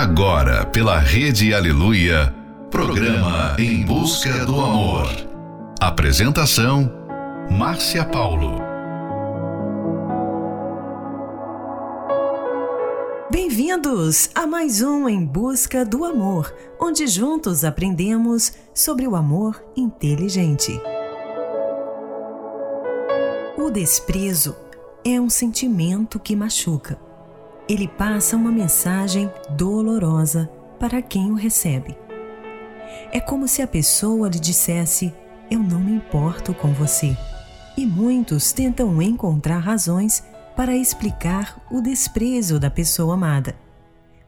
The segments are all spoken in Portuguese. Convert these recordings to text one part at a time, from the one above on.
Agora, pela Rede Aleluia, programa Em Busca do Amor. Apresentação: Márcia Paulo. Bem-vindos a mais um Em Busca do Amor, onde juntos aprendemos sobre o amor inteligente. O desprezo é um sentimento que machuca ele passa uma mensagem dolorosa para quem o recebe. É como se a pessoa lhe dissesse: Eu não me importo com você. E muitos tentam encontrar razões para explicar o desprezo da pessoa amada.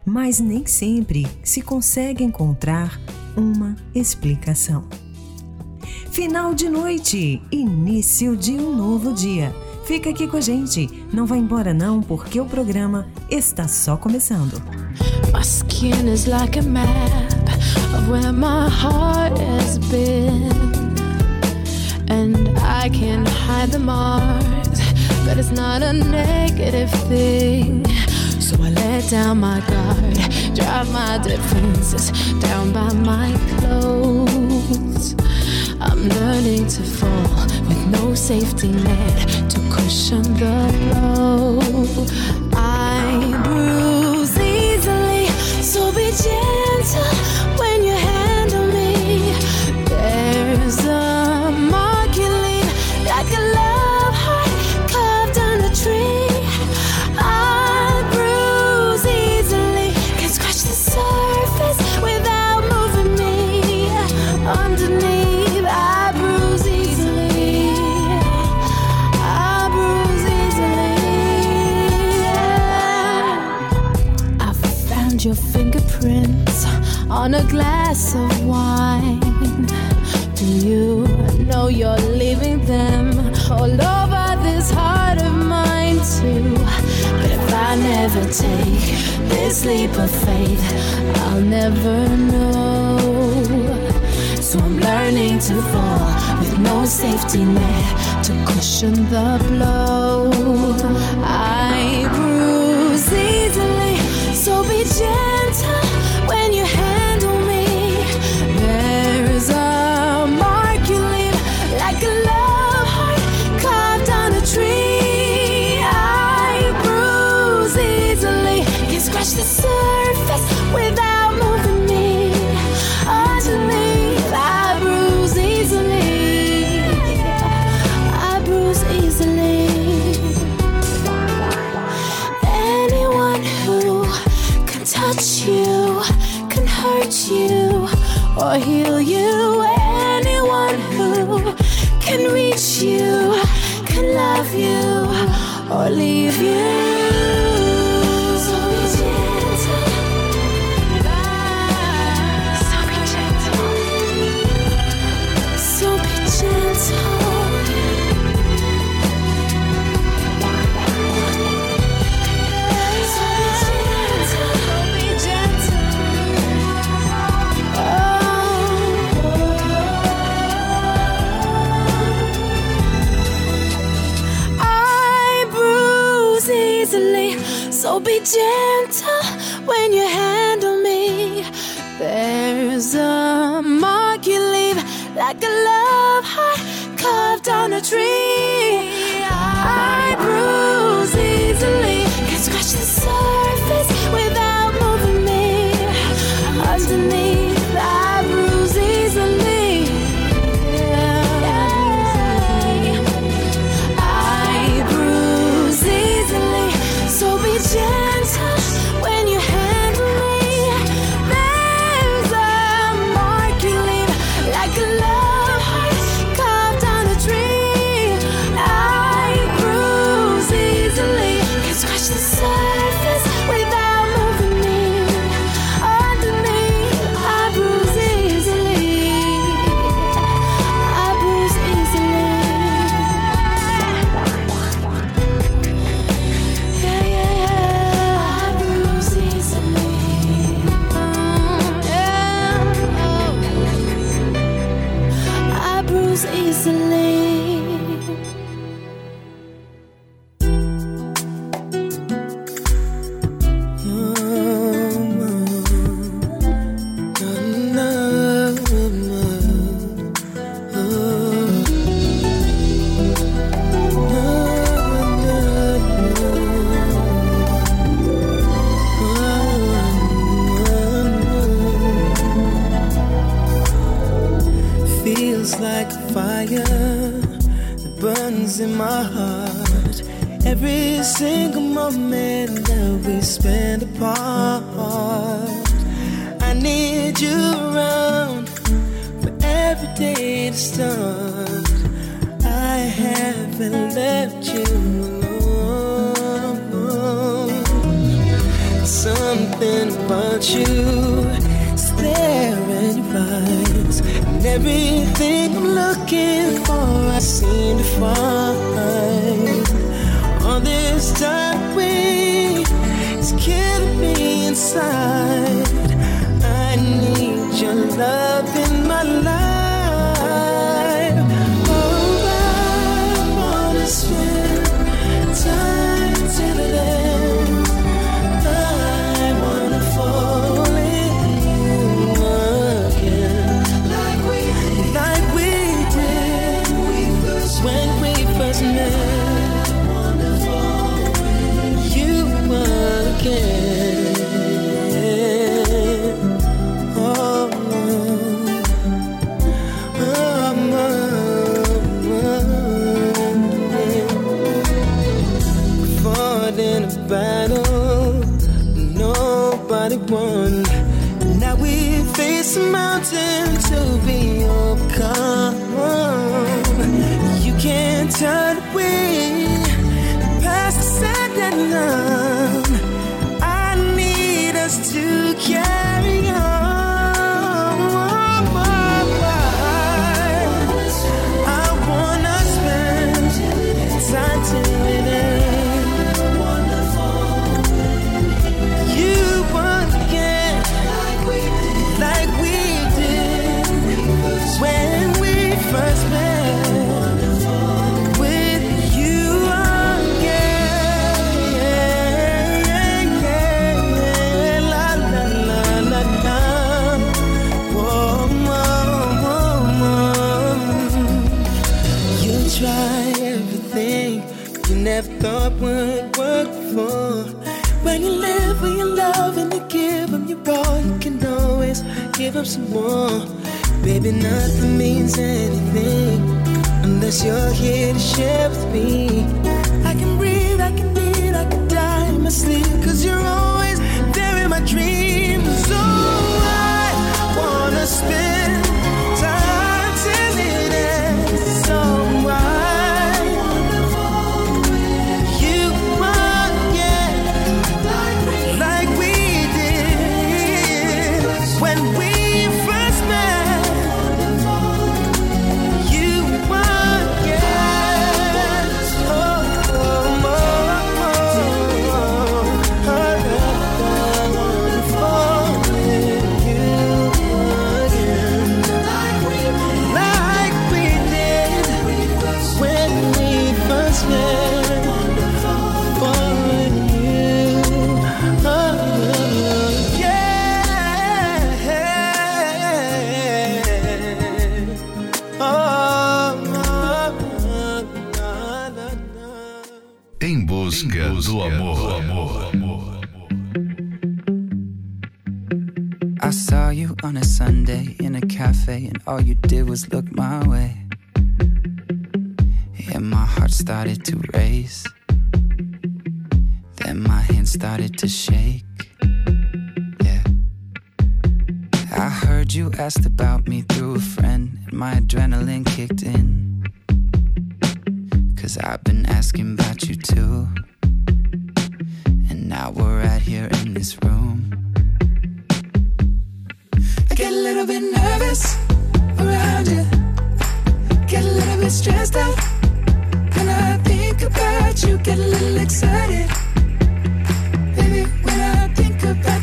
Mas nem sempre se consegue encontrar uma explicação. Final de noite, início de um novo dia Fica aqui com a gente. Não vai embora não, porque o programa está só começando. My skin is like a map of where my heart has been. And I can hide the marks, but it's not a negative thing. So I let down my guard, drive my defenses down by my clothes. I'm learning to fall no safety net to cushion the blow. I bruise easily, so be gentle this leap of faith, I'll never know. So I'm learning to fall with no safety net to cushion the blow. I so be gentle when you handle me. There's a mark you leave like a love heart carved on a tree. I bruise easily, can scratch the surface without moving me. Underneath, Everything I'm looking for, I seem to find. All this time we is killing me inside. I need your love. and my hand started to shake. Yeah. I heard you asked about me through a friend, and my adrenaline kicked in. Cause I've been asking about you too. And now we're right here in this room. I get a little bit nervous around you, get a little bit stressed out. When I think about you, get a little excited.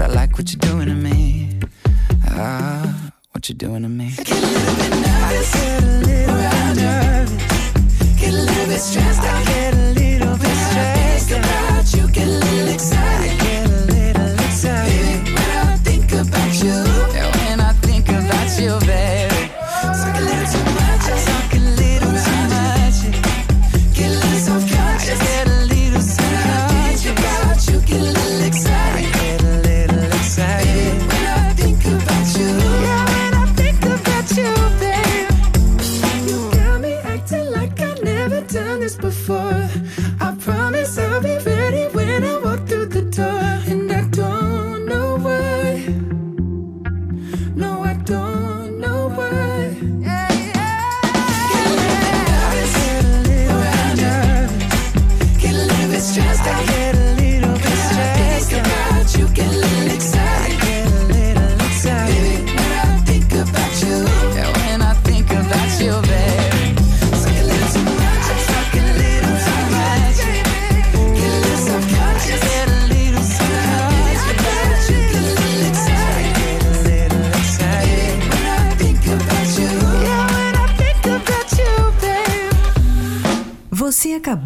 but I like what you're doing to me. Ah, what you're doing to me. I get a little bit nervous, get a little bit nervous, get a little bit stressed, out. get a little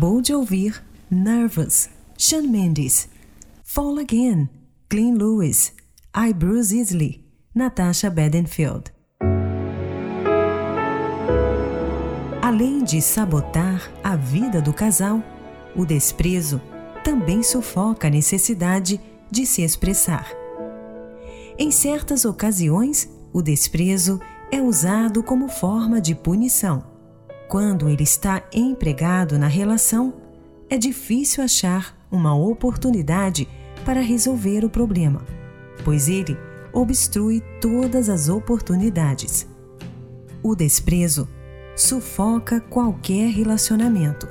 acabou de ouvir Nervous, Sean Mendes, Fall Again, Glenn Lewis, I Bruce Isley, Natasha Bedingfield. Além de sabotar a vida do casal, o desprezo também sufoca a necessidade de se expressar. Em certas ocasiões, o desprezo é usado como forma de punição. Quando ele está empregado na relação, é difícil achar uma oportunidade para resolver o problema, pois ele obstrui todas as oportunidades. O desprezo sufoca qualquer relacionamento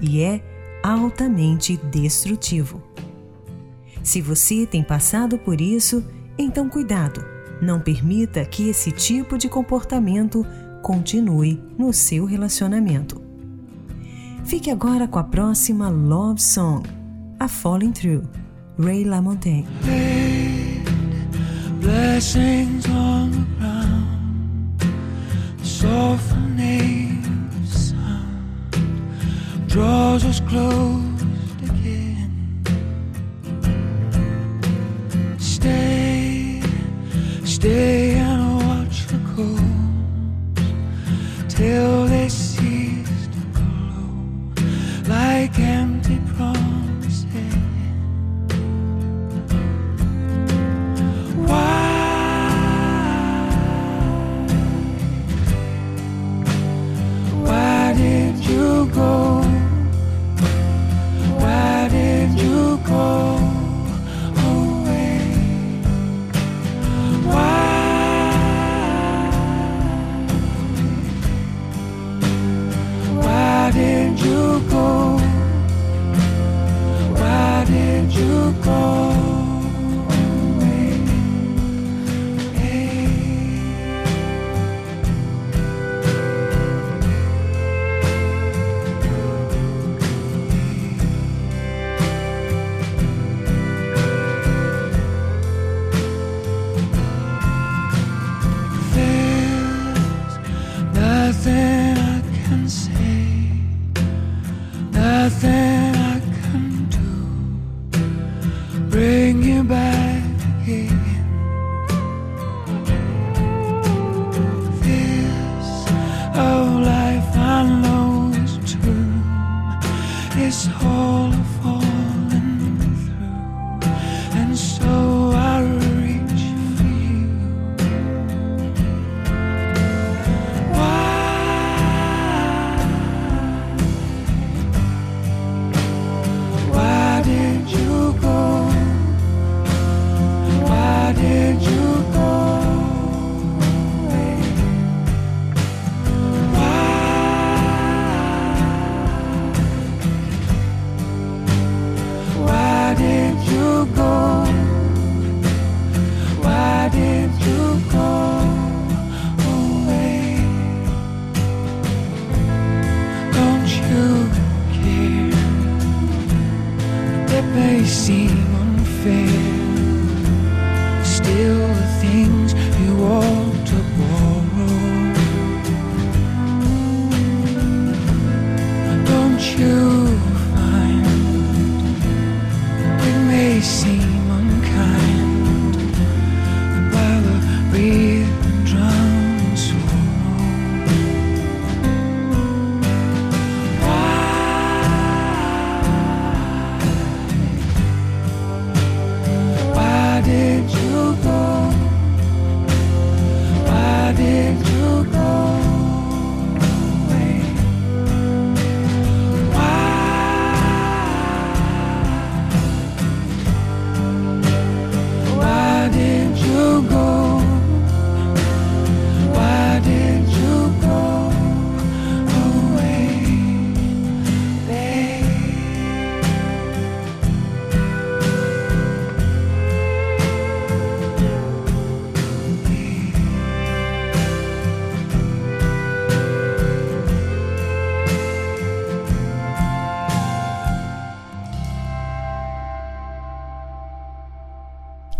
e é altamente destrutivo. Se você tem passado por isso, então cuidado, não permita que esse tipo de comportamento continue no seu relacionamento. Fique agora com a próxima Love Song, A Falling Through, Ray LaMontagne. Blessings on the ground, sound draws us close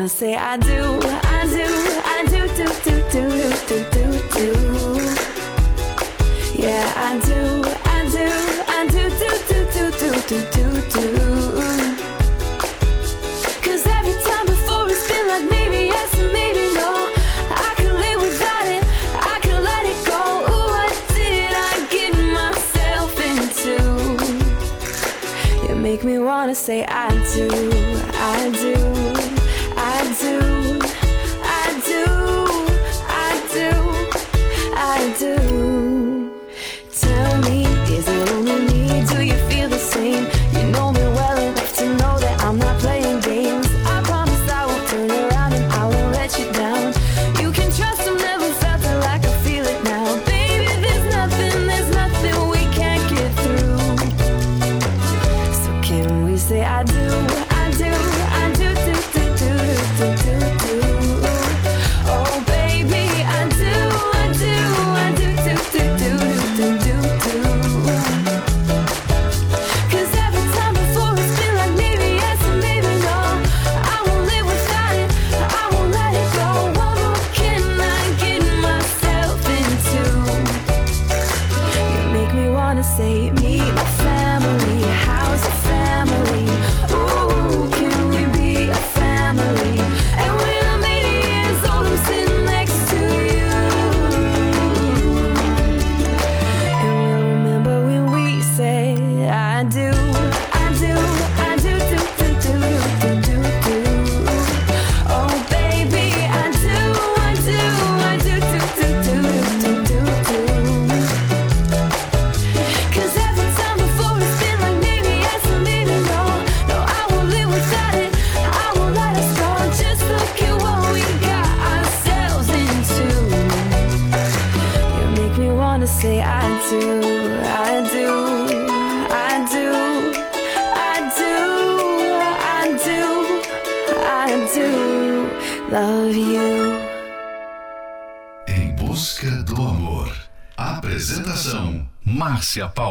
wanna say I do, I do, I do, do, do, do, do, do, do, do. Yeah, I do, I do, I do, do, do, do, do, do, do, do. Cause every time before it's been like maybe yes and maybe no. I can live without it, I can let it go. Ooh, what did I get myself into? You make me wanna say I do, I do. Notícia Paulo.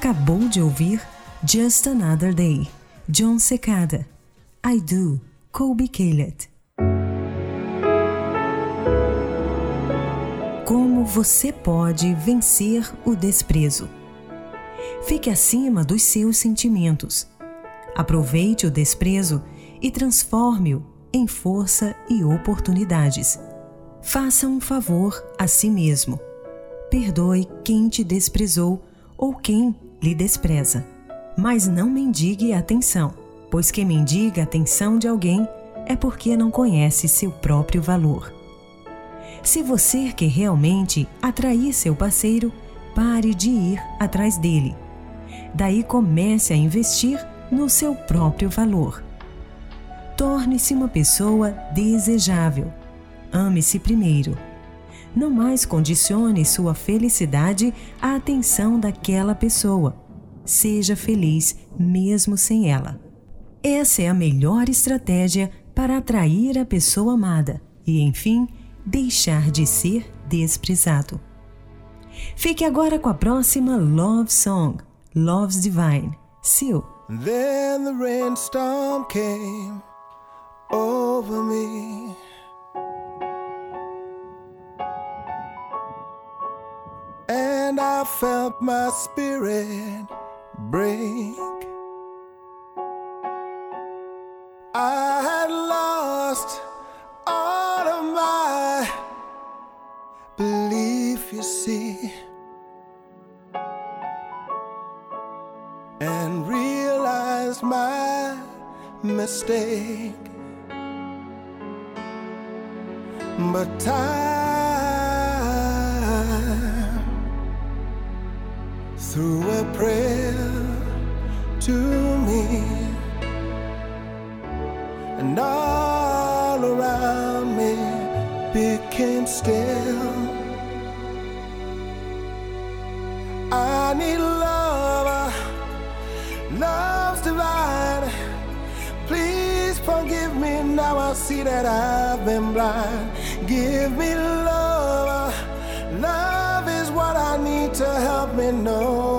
Acabou de ouvir Just Another Day, John Secada. I Do, Colby Caleb. Como você pode vencer o desprezo? Fique acima dos seus sentimentos. Aproveite o desprezo e transforme-o em força e oportunidades. Faça um favor a si mesmo. Perdoe quem te desprezou ou quem lhe despreza. Mas não mendigue atenção, pois quem mendiga atenção de alguém é porque não conhece seu próprio valor. Se você quer realmente atrair seu parceiro, pare de ir atrás dele. Daí comece a investir no seu próprio valor. Torne-se uma pessoa desejável. Ame-se primeiro. Não mais condicione sua felicidade à atenção daquela pessoa. Seja feliz mesmo sem ela. Essa é a melhor estratégia para atrair a pessoa amada e, enfim, deixar de ser desprezado. Fique agora com a próxima Love Song, Love's Divine, Seal. Then the rainstorm came over me. I felt my spirit break. I had lost all of my belief, you see. and realized my mistake. But time threw a prayer to me, and all around me became still. I need love, love's divine. Please forgive me now. I see that I've been blind. Give me love, me know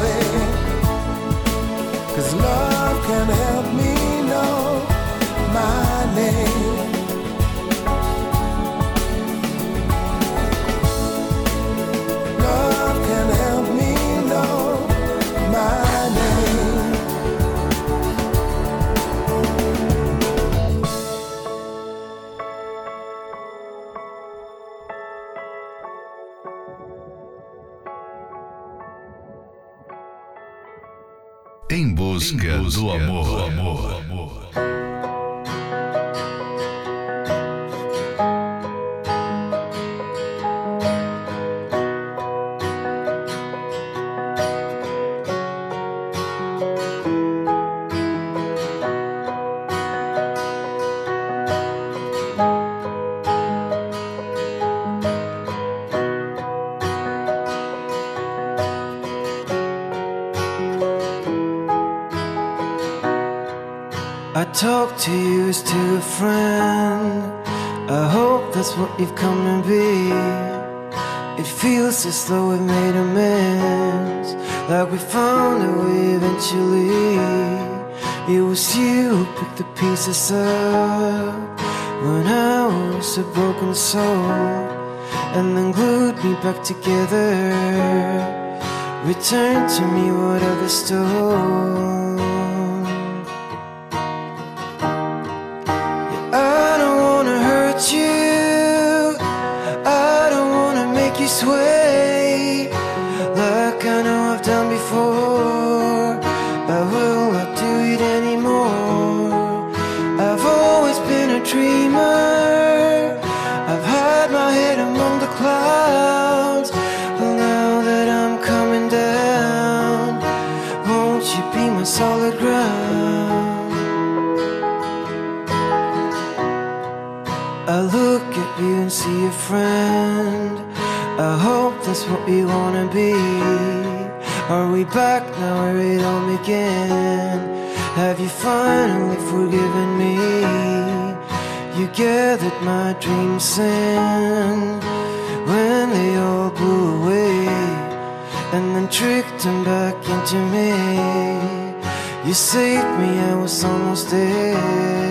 won't. Cause love can help do amor. Was you who picked the pieces up when I was a broken soul, and then glued me back together. Return to me what others stole. I don't wanna hurt you. I don't wanna make you sway began? Have you finally forgiven me? You gathered my dreams in when they all blew away, and then tricked them back into me. You saved me, I was almost dead.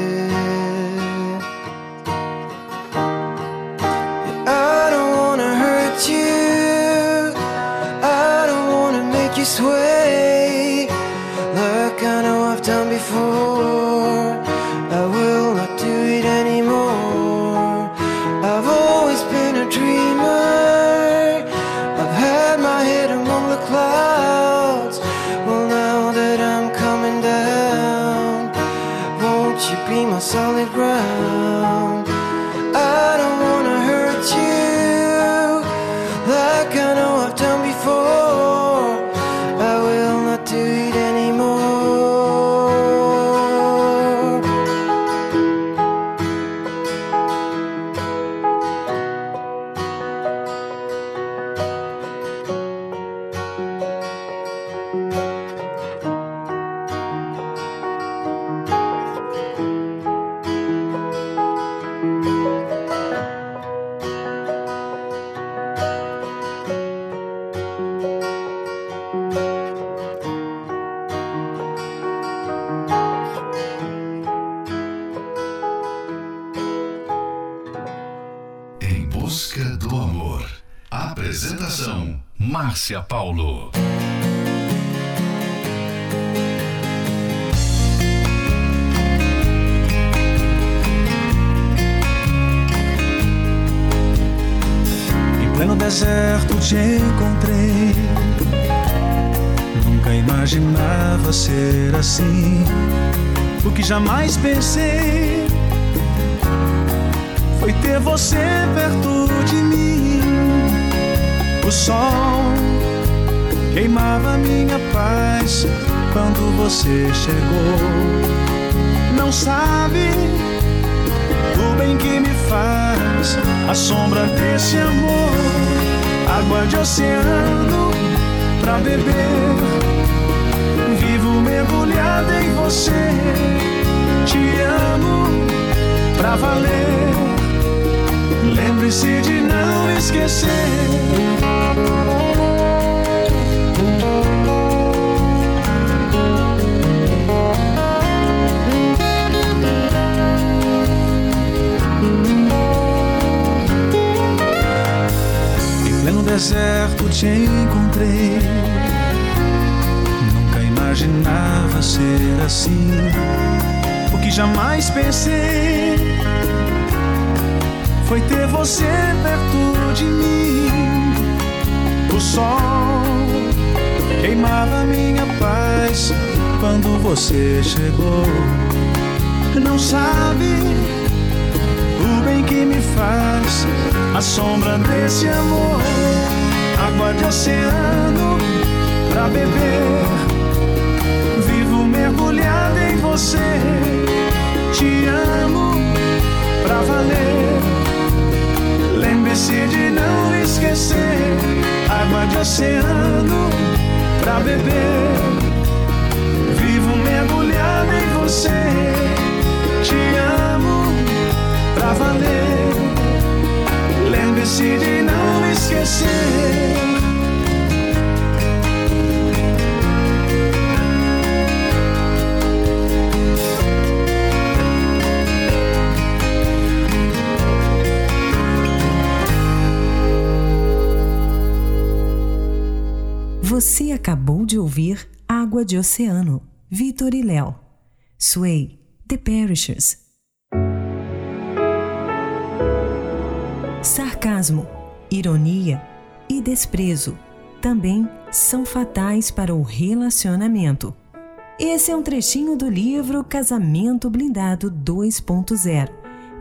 Márcia Paulo. Em pleno deserto te encontrei. Nunca imaginava ser assim. O que jamais pensei foi ter você perto de mim. O sol queimava minha paz quando você chegou. Não sabe o bem que me faz a sombra desse amor, água de oceano pra beber. Vivo mergulhada em você, te amo pra valer. Lembre-se de não esquecer. Deserto te encontrei. Nunca imaginava ser assim. O que jamais pensei foi ter você perto de mim. O sol queimava minha paz quando você chegou. Não sabe o bem que me faz a sombra desse amor. Água de oceano pra beber. Vivo mergulhado em você. Te amo pra valer. Lembre-se de não esquecer. Água de oceano pra beber. Vivo mergulhado em você. Te amo pra valer. Lembre-se de não esquecer. Você acabou de ouvir Água de Oceano, Vitor e Léo. Sway, The Perishers. Sarcasmo, ironia e desprezo também são fatais para o relacionamento. Esse é um trechinho do livro Casamento Blindado 2.0.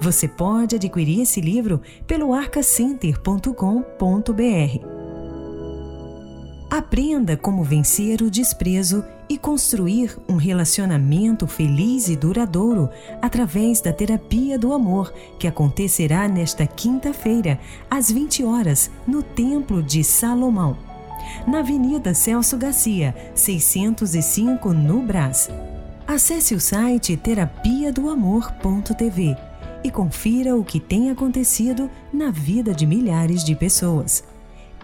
Você pode adquirir esse livro pelo arcacenter.com.br. Aprenda como vencer o desprezo e construir um relacionamento feliz e duradouro através da terapia do amor, que acontecerá nesta quinta-feira, às 20 horas, no Templo de Salomão, na Avenida Celso Garcia, 605, no Brás. Acesse o site terapia do amor.tv e confira o que tem acontecido na vida de milhares de pessoas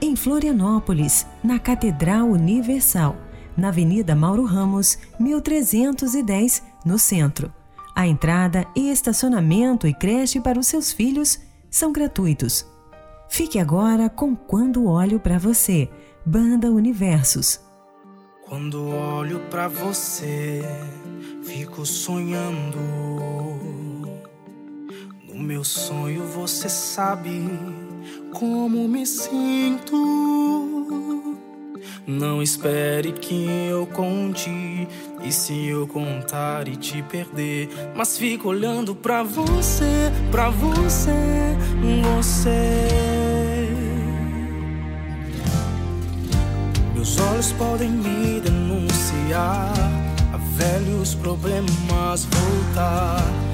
em Florianópolis, na Catedral Universal, na Avenida Mauro Ramos, 1310, no centro. A entrada, estacionamento e creche para os seus filhos são gratuitos. Fique agora com Quando Olho para Você, Banda Universos. Quando olho pra você, fico sonhando. No meu sonho você sabe como me sinto. Não espere que eu conte. E se eu contar e te perder? Mas fico olhando pra você, pra você, você. Meus olhos podem me denunciar a velhos problemas voltar.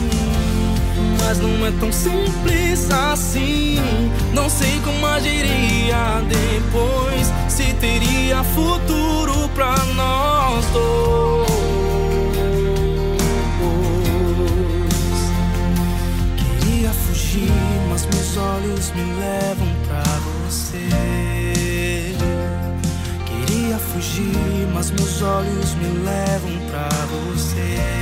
Mas não é tão simples assim. Não sei como agiria depois. Se teria futuro pra nós dois. Queria fugir, mas meus olhos me levam pra você. Queria fugir, mas meus olhos me levam pra você.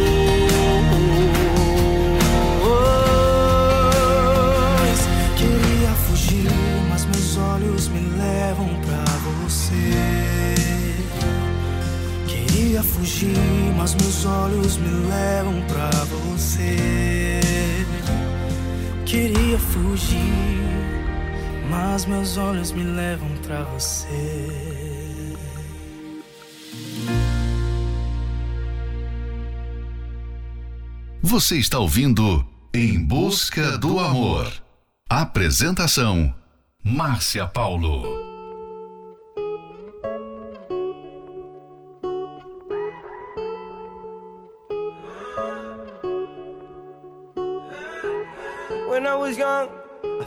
você. Queria fugir, mas meus olhos me levam pra você. Queria fugir, mas meus olhos me levam pra você. Você está ouvindo Em Busca do Amor. Apresentação: Márcia Paulo.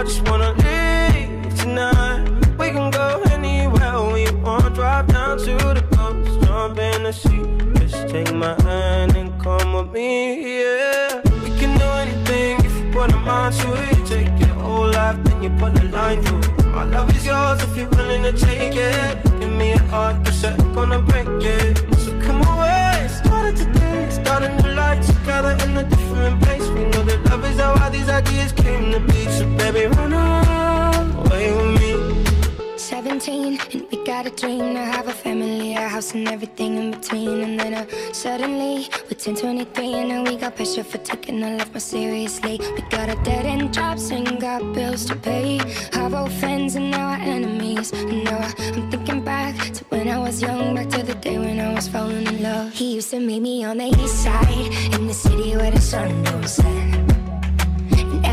I just wanna leave tonight. We can go anywhere we want. Drive down to the coast, jump in the sea. Just take my hand and come with me, yeah. We can do anything if you put a mind to it. Take your whole life, then you put a line through it. My love is yours if you're willing to take it. Give me a heart, cause I'm gonna break it. So come away, started today. Start a new life together in a different place. Know how these ideas came to be. So baby, run away with me. 17 and we got a dream to have a family, a house and everything in between. And then uh, suddenly we're 10, 23 and now we got pressure for taking our life more seriously. We got a dead end jobs and got bills to pay. Our old friends and now our enemies. And now I, I'm thinking back to when I was young, back to the day when I was falling in love. He used to meet me on the east side in the city where the sun don't set.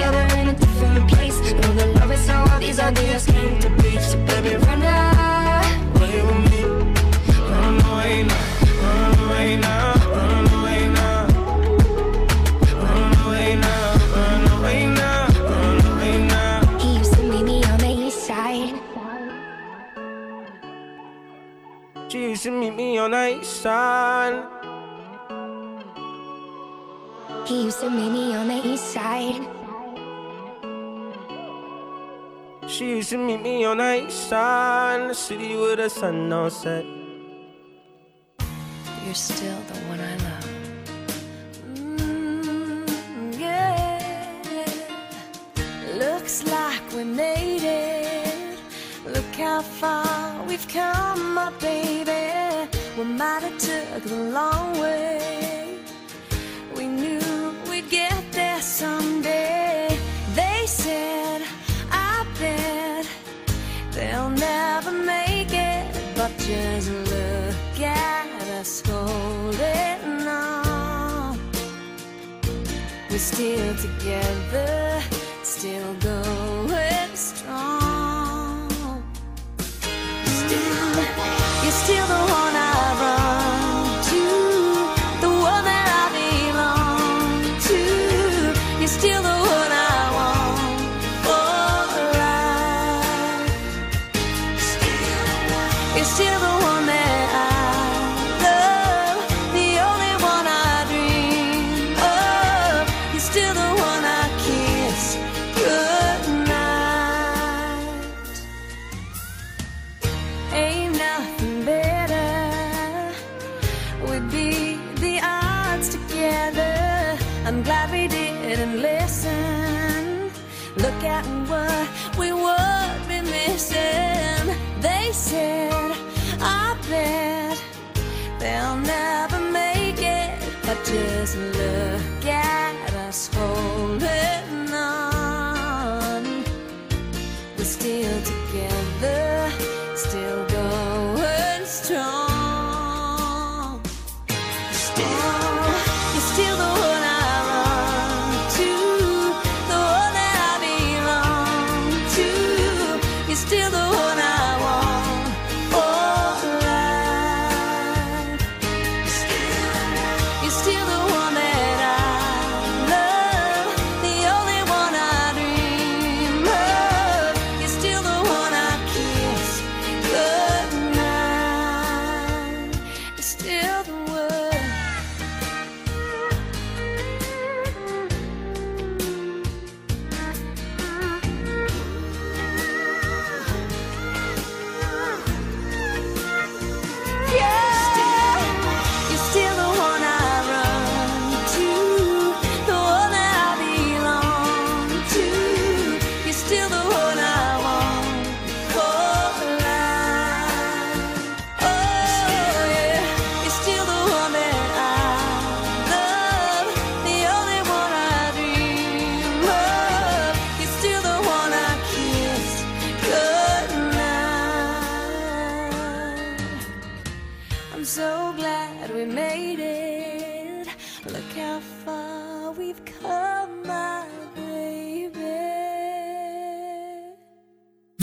Together in a different place. Know that love is how all these ideas came to be. So baby, run away with me. Run away now, run away now. She used to meet me on the east side. He used to meet me on the east side. She used to meet me on the east side in the city with the sun on set. You're still the one I love. Mm, yeah. Looks like we made it. Look how far we've come, my baby. We might have took the long way. But just look at us holding on. We're still together, still going strong. Still, you're still the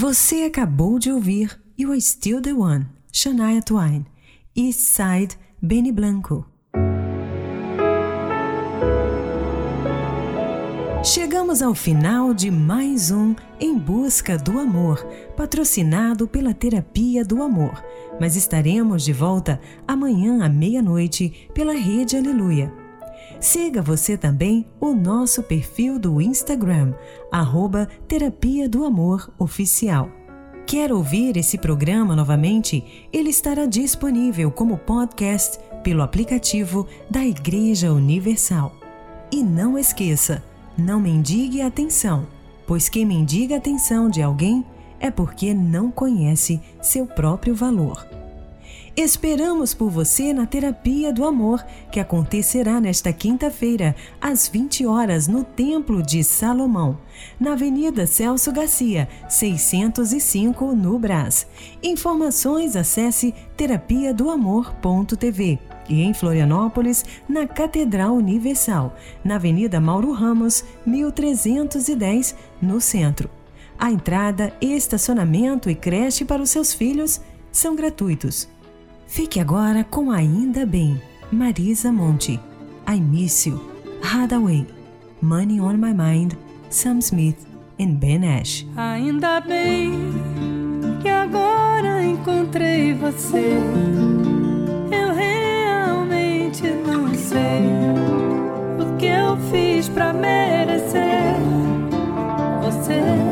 Você acabou de ouvir You Are Still the One, Shania Twain, East Side, Benny Blanco. Chegamos ao final de mais um Em Busca do Amor, patrocinado pela Terapia do Amor. Mas estaremos de volta amanhã à meia-noite pela Rede Aleluia. Siga você também o nosso perfil do Instagram, arroba Terapia do Amor Oficial. Quer ouvir esse programa novamente? Ele estará disponível como podcast pelo aplicativo da Igreja Universal. E não esqueça, não mendigue atenção, pois quem mendiga atenção de alguém é porque não conhece seu próprio valor. Esperamos por você na Terapia do Amor, que acontecerá nesta quinta-feira, às 20 horas, no Templo de Salomão, na Avenida Celso Garcia, 605, no Brás. Informações acesse terapia do amor.tv e em Florianópolis, na Catedral Universal, na Avenida Mauro Ramos, 1310, no centro. A entrada, estacionamento e creche para os seus filhos são gratuitos. Fique agora com Ainda Bem, Marisa Monte, I Miss You, Hadaway, Money on My Mind, Sam Smith e Ben Ash. Ainda bem que agora encontrei você. Eu realmente não sei o que eu fiz pra merecer você.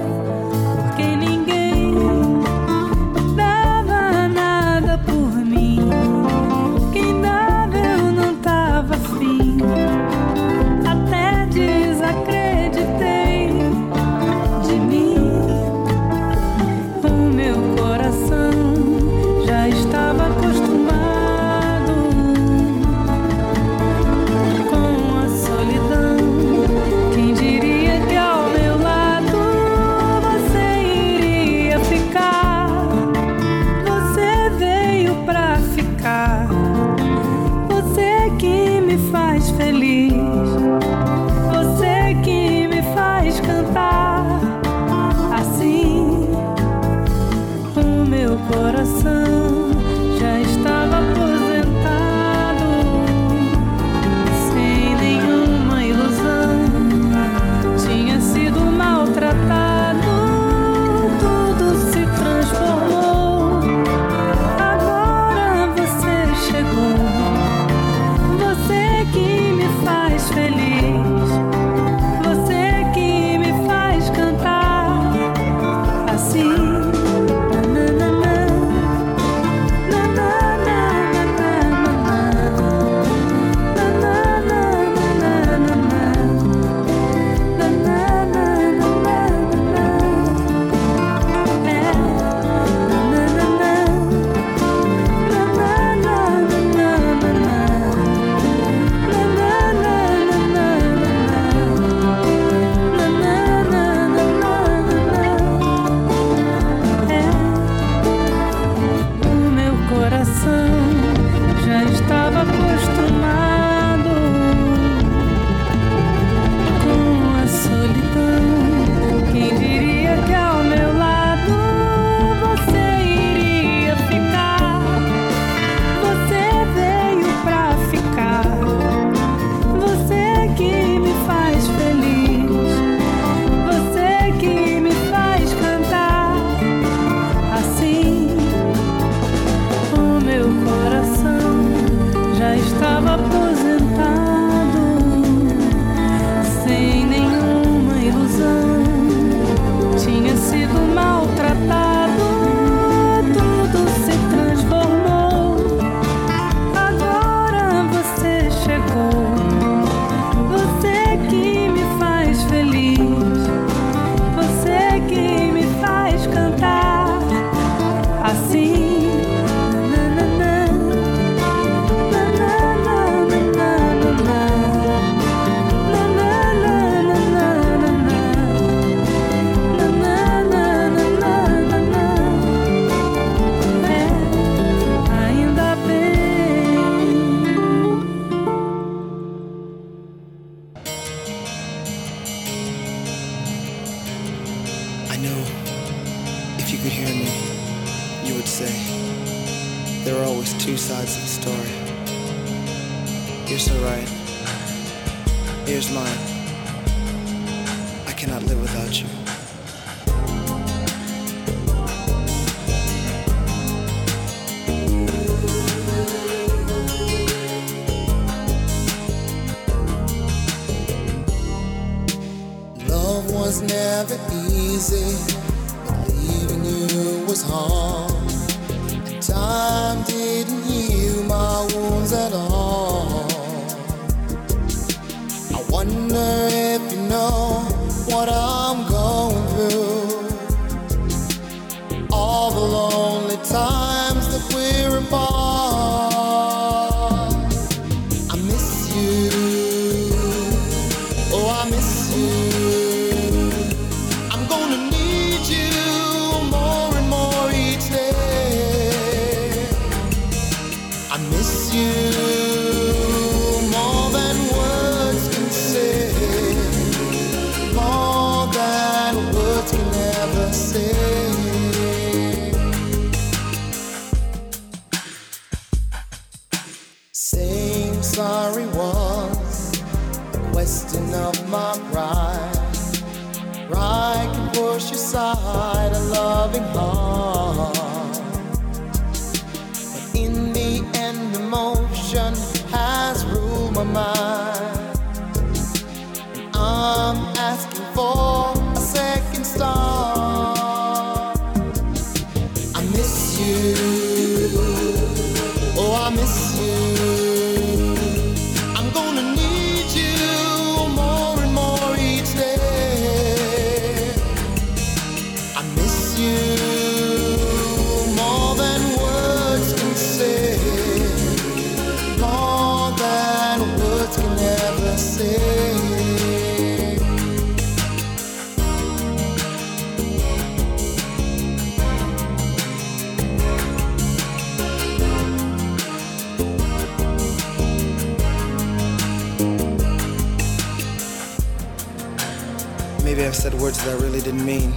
I really didn't mean.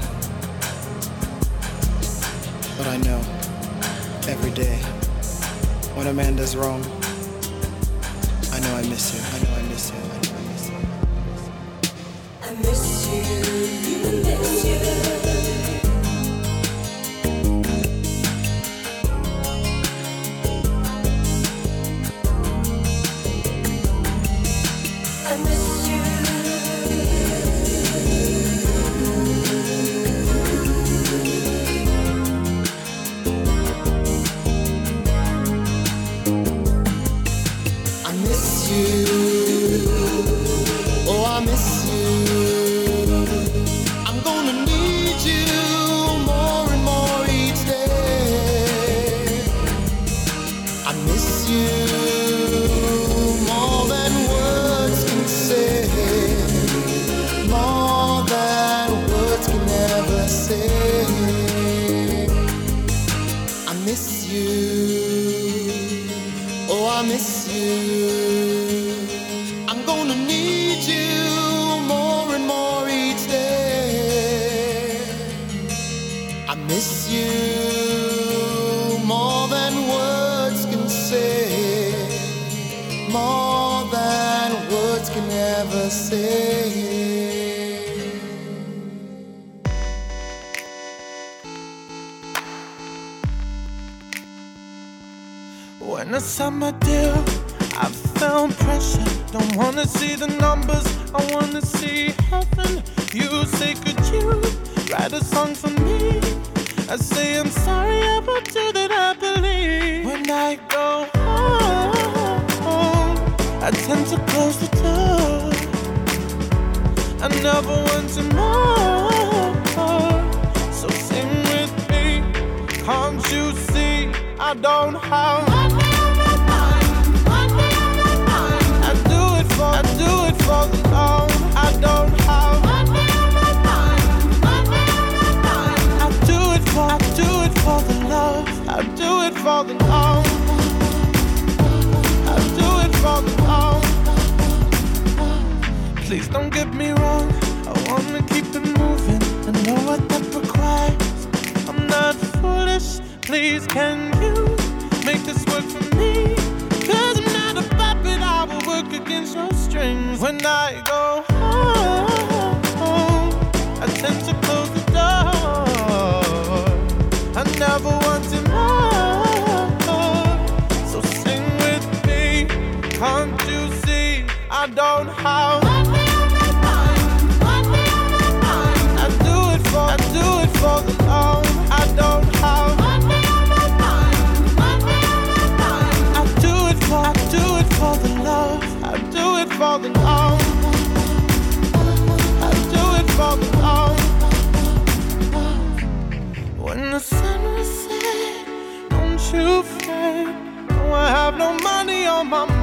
But I know every day when a man does wrong. promise. get me wrong, I wanna keep it moving. I know what that requires. I'm not foolish, please can you make this work for me? Cause I'm not a puppet, I will work against your strings. When I go home, I tend to close the door. I never want to know. So sing with me, can't you see? I don't have.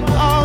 the dark.